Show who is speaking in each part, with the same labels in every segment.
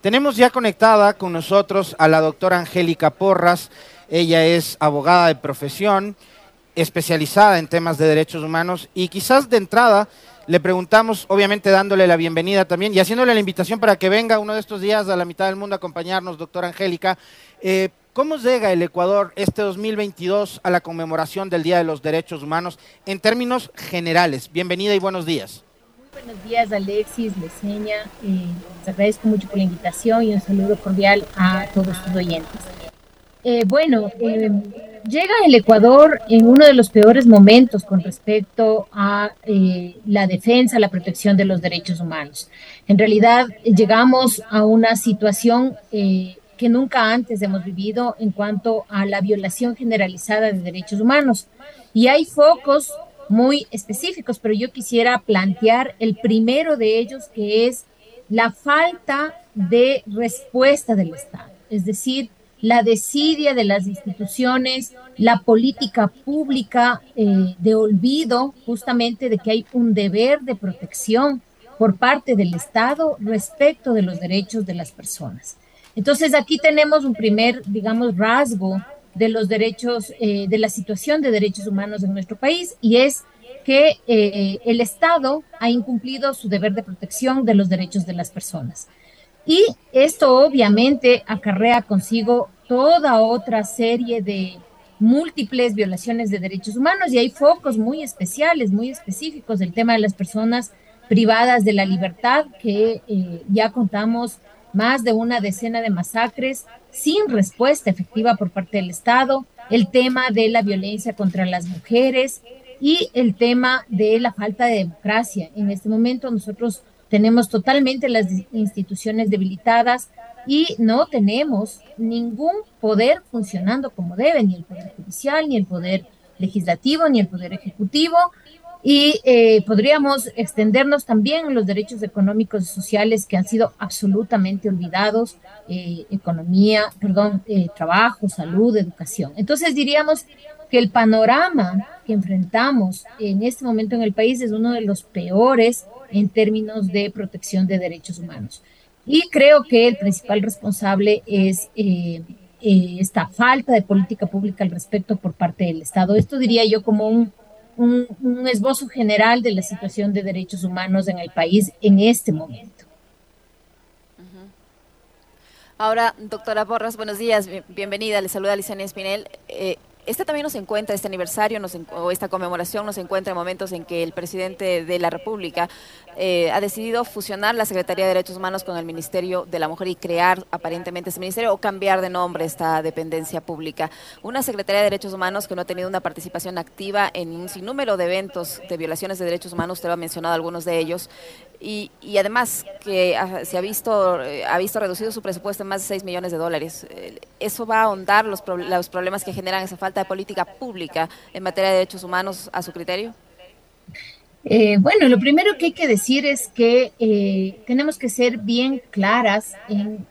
Speaker 1: Tenemos ya conectada con nosotros a la doctora Angélica Porras. Ella es abogada de profesión, especializada en temas de derechos humanos y quizás de entrada le preguntamos, obviamente dándole la bienvenida también y haciéndole la invitación para que venga uno de estos días a la mitad del mundo a acompañarnos, doctora Angélica. Eh, ¿Cómo llega el Ecuador este 2022 a la conmemoración del Día de los Derechos Humanos en términos generales? Bienvenida y buenos días.
Speaker 2: Buenos días, Alexis, Leseña. Eh, les agradezco mucho por la invitación y un saludo cordial a todos sus oyentes. Eh, bueno, eh, llega el Ecuador en uno de los peores momentos con respecto a eh, la defensa, la protección de los derechos humanos. En realidad, llegamos a una situación que nunca antes hemos vivido en cuanto a la violación generalizada de derechos humanos. Y hay focos muy específicos, pero yo quisiera plantear el primero de ellos, que es la falta de respuesta del Estado, es decir, la desidia de las instituciones, la política pública eh, de olvido justamente de que hay un deber de protección por parte del Estado respecto de los derechos de las personas. Entonces aquí tenemos un primer, digamos, rasgo de los derechos, eh, de la situación de derechos humanos en nuestro país y es que eh, el Estado ha incumplido su deber de protección de los derechos de las personas. Y esto obviamente acarrea consigo toda otra serie de múltiples violaciones de derechos humanos y hay focos muy especiales, muy específicos del tema de las personas privadas de la libertad, que eh, ya contamos más de una decena de masacres sin respuesta efectiva por parte del Estado, el tema de la violencia contra las mujeres y el tema de la falta de democracia. En este momento nosotros tenemos totalmente las instituciones debilitadas y no tenemos ningún poder funcionando como debe, ni el poder judicial, ni el poder legislativo, ni el poder ejecutivo, y eh, podríamos extendernos también los derechos económicos y sociales que han sido absolutamente olvidados, eh, economía, perdón, eh, trabajo, salud, educación. Entonces diríamos que el panorama que enfrentamos en este momento en el país es uno de los peores en términos de protección de derechos humanos. Y creo que el principal responsable es esta falta de política pública al respecto por parte del Estado. Esto diría yo como un un, esbozo general de la situación de derechos humanos en el país en este momento.
Speaker 3: Ahora, doctora Borras, buenos días, bienvenida, le saluda Licenia Espinel. Eh, este también nos encuentra, este aniversario o esta conmemoración nos encuentra en momentos en que el presidente de la República eh, ha decidido fusionar la Secretaría de Derechos Humanos con el Ministerio de la Mujer y crear aparentemente ese ministerio o cambiar de nombre esta dependencia pública. Una Secretaría de Derechos Humanos que no ha tenido una participación activa en un sinnúmero de eventos de violaciones de derechos humanos, usted lo ha mencionado algunos de ellos, y, además que se ha visto, eh, ha visto reducido su presupuesto en más de 6 millones de dólares. Eh, ¿Eso va a ahondar los, los problemas que generan esa falta de política pública en materia de derechos humanos a su criterio?
Speaker 2: Eh, bueno, lo primero que hay que decir es que tenemos que ser bien claras en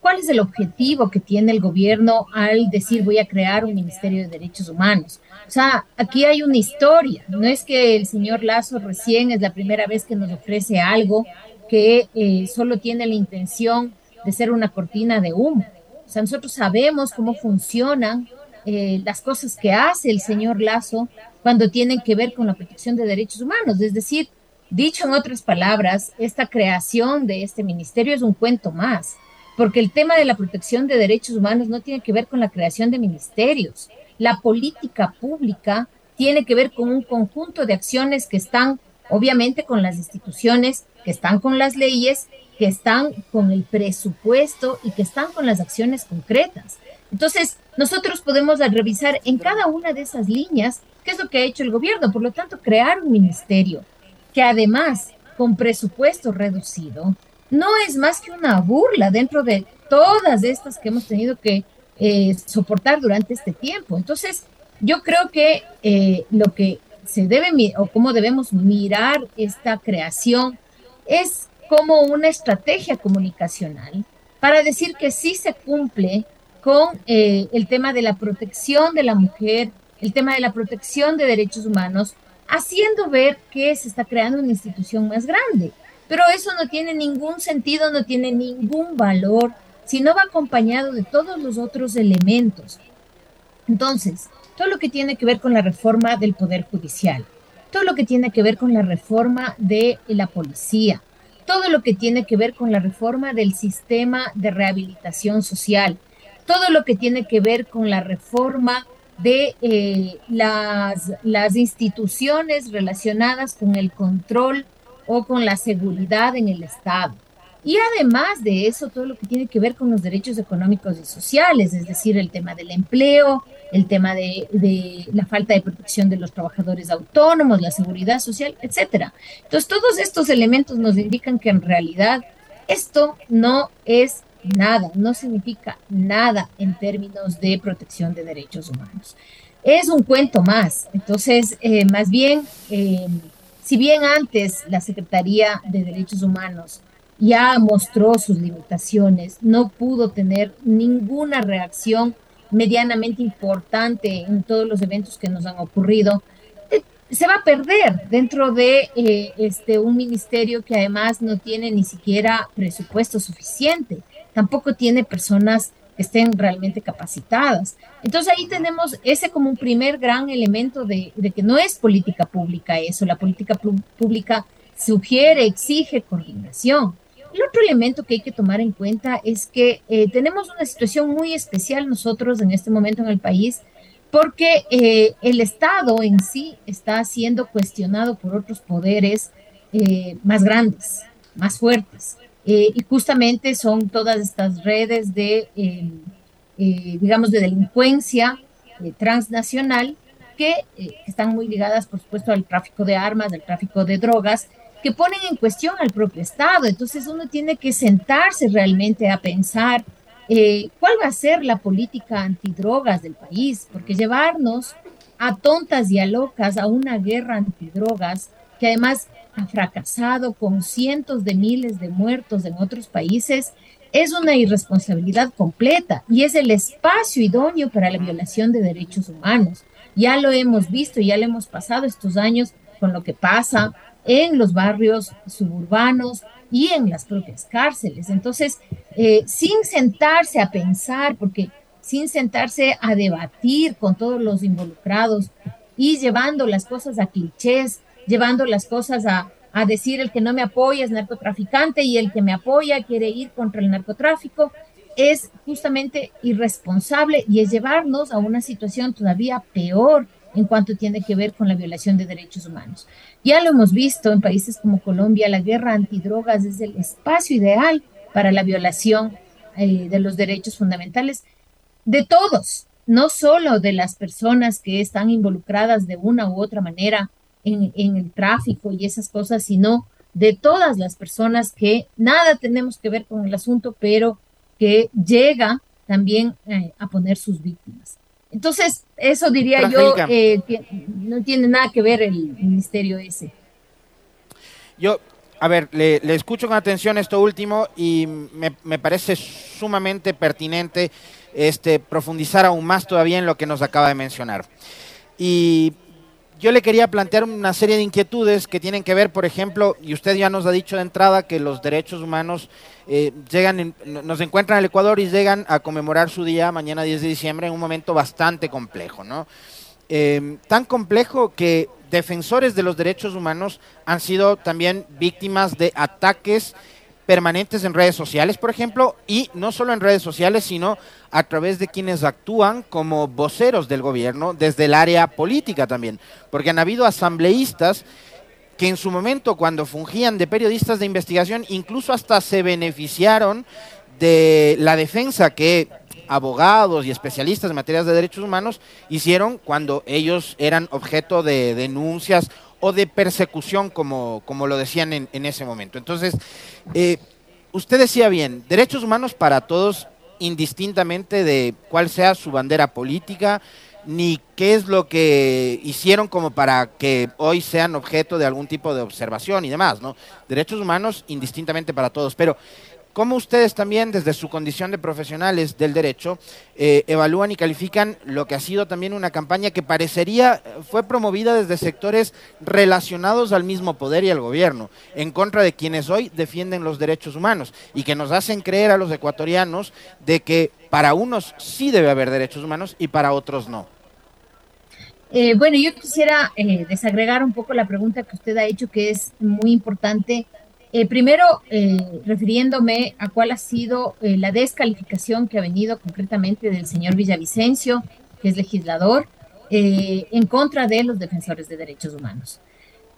Speaker 2: cuál es el objetivo que tiene el gobierno al decir voy a crear un Ministerio de Derechos Humanos. O sea, aquí hay una historia. No es que el señor Lazo recién es la primera vez que nos ofrece algo que eh, solo tiene la intención de ser una cortina de humo. O sea, nosotros sabemos cómo funcionan eh, las cosas que hace el señor Lazo cuando tienen que ver con la protección de derechos humanos. Es decir, dicho en otras palabras, esta creación de este ministerio es un cuento más, porque el tema de la protección de derechos humanos no tiene que ver con la creación de ministerios la política pública tiene que ver con un conjunto de acciones que están obviamente con las instituciones, que están con las leyes, que están con el presupuesto y que están con las acciones concretas. Entonces, nosotros podemos revisar en cada una de esas líneas qué es lo que ha hecho el gobierno. Por lo tanto, crear un ministerio que además con presupuesto reducido no es más que una burla dentro de todas estas que hemos tenido que eh, soportar durante este tiempo. Entonces, yo creo que eh, lo que se debe o cómo debemos mirar esta creación es como una estrategia comunicacional para decir que sí se cumple con eh, el tema de la protección de la mujer, el tema de la protección de derechos humanos, haciendo ver que se está creando una institución más grande. Pero eso no tiene ningún sentido, no tiene ningún valor si no va acompañado de todos los otros elementos. Entonces, todo lo que tiene que ver con la reforma del Poder Judicial, todo lo que tiene que ver con la reforma de la policía, todo lo que tiene que ver con la reforma del sistema de rehabilitación social, todo lo que tiene que ver con la reforma de eh, las, las instituciones relacionadas con el control o con la seguridad en el Estado. Y además de eso, todo lo que tiene que ver con los derechos económicos y sociales, es decir, el tema del empleo, el tema de, de, la falta de protección de los trabajadores autónomos, la seguridad social, etcétera. Entonces, todos estos elementos nos indican que en realidad esto no es nada, no significa nada en términos de protección de derechos humanos. Es un cuento más. Entonces, eh, más bien, eh, si bien antes la Secretaría de Derechos Humanos ya mostró sus limitaciones, no pudo tener ninguna reacción medianamente importante en todos los eventos que nos han ocurrido, eh, se va a perder dentro de eh, este, un ministerio que además no tiene ni siquiera presupuesto suficiente, tampoco tiene personas que estén realmente capacitadas. Entonces ahí tenemos ese como un primer gran elemento de, que no es política pública eso, la política pública sugiere, exige coordinación. El otro elemento que hay que tomar en cuenta es que eh, tenemos una situación muy especial nosotros en este momento en el país, porque eh, el Estado en sí está siendo cuestionado por otros poderes eh, más grandes, más fuertes. Y justamente son todas estas redes de, digamos, de delincuencia transnacional que están muy ligadas, por supuesto, al tráfico de armas, al tráfico de drogas, que ponen en cuestión al propio Estado. Entonces uno tiene que sentarse realmente a pensar eh, cuál va a ser la política antidrogas del país, porque llevarnos a tontas y a locas a una guerra antidrogas que además ha fracasado con cientos de miles de muertos en otros países, es una irresponsabilidad completa y es el espacio idóneo para la violación de derechos humanos. Ya lo hemos visto, ya lo hemos pasado estos años con lo que pasa en los barrios suburbanos y en las propias cárceles. Entonces, eh, sin sentarse a pensar, porque sin sentarse a debatir con todos los involucrados y llevando las cosas a clichés, llevando las cosas a, a decir el que no me apoya es narcotraficante y el que me apoya quiere ir contra el narcotráfico, es justamente irresponsable y es llevarnos a una situación todavía peor en cuanto tiene que ver con la violación de derechos humanos. Ya lo hemos visto en países como Colombia, la guerra antidrogas es el espacio ideal para la violación eh, de los derechos fundamentales de todos, no solo de las personas que están involucradas de una u otra manera en, el tráfico y esas cosas, sino de todas las personas que nada tenemos que ver con el asunto, pero que llega también eh, a poner sus víctimas. Entonces, eso diría yo, eh, no tiene nada que ver el ministerio ese.
Speaker 1: Yo, a ver, le, escucho con atención esto último y me, me, parece sumamente pertinente este, profundizar aún más todavía en lo que nos acaba de mencionar. Y yo le quería plantear una serie de inquietudes que tienen que ver, por ejemplo, y usted ya nos ha dicho de entrada que los derechos humanos eh, llegan, nos encuentran en el Ecuador y llegan a conmemorar su día mañana 10 de diciembre en un momento bastante complejo, ¿no? Em, tan complejo que defensores de los derechos humanos han sido también víctimas de ataques permanentes en redes sociales, por ejemplo, y no solo en redes sociales, sino a través de quienes actúan como voceros del gobierno desde el área política también, porque han habido asambleístas que en su momento cuando fungían de periodistas de investigación incluso hasta se beneficiaron de la defensa que abogados y especialistas en materias de derechos humanos hicieron cuando ellos eran objeto de denuncias o de persecución, como, como lo decían en, en ese momento. Entonces, eh, usted decía bien, derechos humanos para todos, indistintamente de cuál sea su bandera política, ni qué es lo que hicieron como para que hoy sean objeto de algún tipo de observación y demás, ¿no? Derechos humanos indistintamente para todos. Pero ¿Cómo ustedes también, desde su condición de profesionales del derecho, eh, evalúan y califican lo que ha sido también una campaña que parecería fue promovida desde sectores relacionados al mismo poder y al gobierno, en contra de quienes hoy defienden los derechos humanos y que nos hacen creer a los ecuatorianos de que para unos sí debe haber derechos humanos y para otros no?
Speaker 2: Eh, bueno, yo quisiera eh, desagregar un poco la pregunta que usted ha hecho, que es muy importante eh, primero, eh, refiriéndome a cuál ha sido eh, la descalificación que ha venido concretamente del señor Villavicencio, que es legislador, en contra de los defensores de derechos humanos.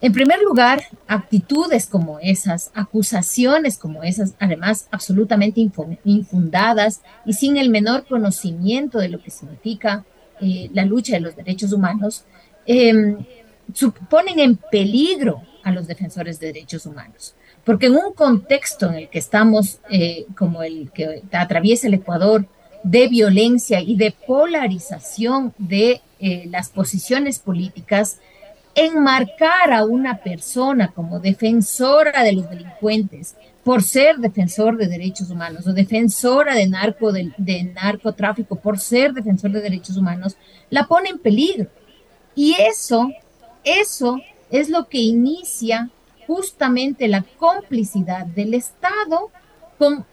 Speaker 2: En primer lugar, actitudes como esas, acusaciones como esas, además absolutamente infundadas y sin el menor conocimiento de lo que significa la lucha de los derechos humanos, em, ponen en peligro a los defensores de derechos humanos. Porque en un contexto en el que estamos, eh, como el que atraviesa el Ecuador, de violencia y de polarización de eh, las posiciones políticas, enmarcar a una persona como defensora de los delincuentes por ser defensor de derechos humanos o defensora de, narco, de, de narcotráfico por ser defensor de derechos humanos, la pone en peligro. Y eso, eso es lo que inicia justamente la complicidad del Estado con,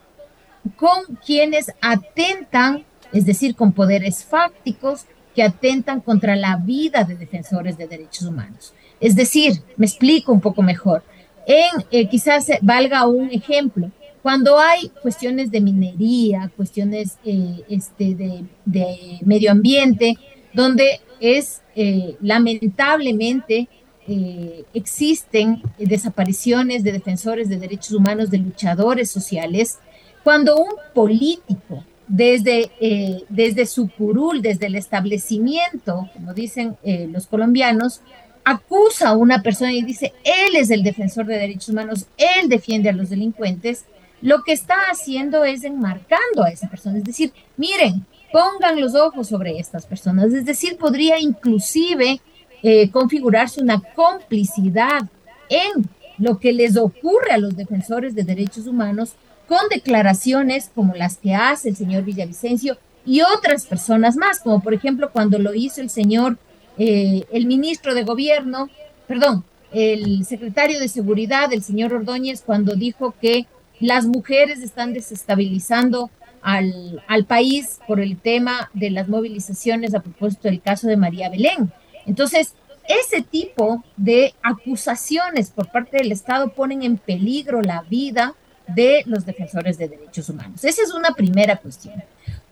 Speaker 2: con quienes atentan, es decir, con poderes fácticos que atentan contra la vida de defensores de derechos humanos. Es decir, me explico un poco mejor. En, eh, quizás valga un ejemplo. Cuando hay cuestiones de minería, cuestiones eh, este, de, de, medio ambiente, donde es eh, lamentablemente eh, existen desapariciones de defensores de derechos humanos, de luchadores sociales, cuando un político desde, eh, desde su curul, desde el establecimiento, como dicen eh, los colombianos, acusa a una persona y dice, él es el defensor de derechos humanos, él defiende a los delincuentes, lo que está haciendo es enmarcando a esa persona, es decir, miren, pongan los ojos sobre estas personas, es decir, podría inclusive eh, configurarse una complicidad en lo que les ocurre a los defensores de derechos humanos con declaraciones como las que hace el señor Villavicencio y otras personas más, como por ejemplo cuando lo hizo el señor, eh, el ministro de gobierno, perdón, el secretario de seguridad, el señor Ordóñez, cuando dijo que las mujeres están desestabilizando al, al país por el tema de las movilizaciones a propósito del caso de María Belén. Entonces, ese tipo de acusaciones por parte del Estado ponen en peligro la vida de los defensores de derechos humanos. Esa es una primera cuestión.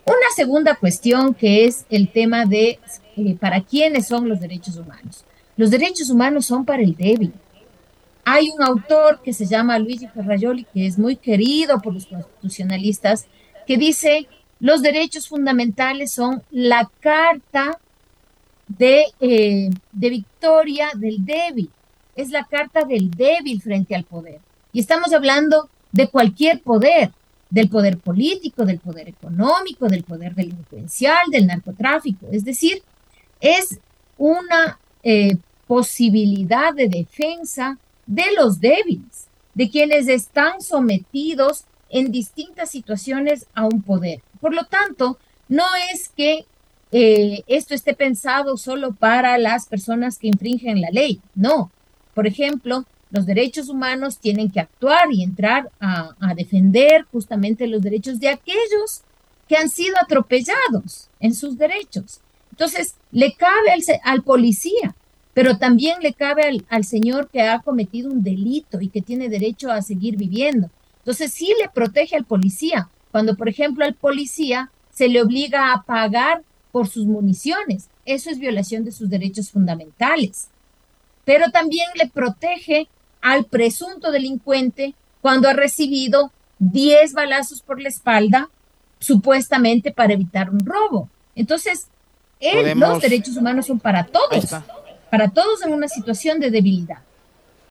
Speaker 2: Una segunda cuestión que es el tema de eh, para quiénes son los derechos humanos. Los derechos humanos son para el débil. Hay un autor que se llama Luigi Ferrajoli, que es muy querido por los constitucionalistas, que dice, los derechos fundamentales son la carta de, eh, de victoria del débil. Es la carta del débil frente al poder. Y estamos hablando de cualquier poder, del poder político, del poder económico, del poder delincuencial, del narcotráfico. Es decir, es una eh, posibilidad de defensa de los débiles, de quienes están sometidos en distintas situaciones a un poder. Por lo tanto, no es que eh, esto esté pensado solo para las personas que infringen la ley. No. Por ejemplo, los derechos humanos tienen que actuar y entrar a, defender justamente los derechos de aquellos que han sido atropellados en sus derechos. Entonces, le cabe al, policía, pero también le cabe al, al, señor que ha cometido un delito y que tiene derecho a seguir viviendo. Entonces, sí le protege al policía. Cuando, por ejemplo, al policía se le obliga a pagar por sus municiones. Eso es violación de sus derechos fundamentales. Pero también le protege al presunto delincuente cuando ha recibido 10 balazos por la espalda, supuestamente para evitar un robo. Entonces, los derechos humanos son para todos, para todos en una situación de debilidad.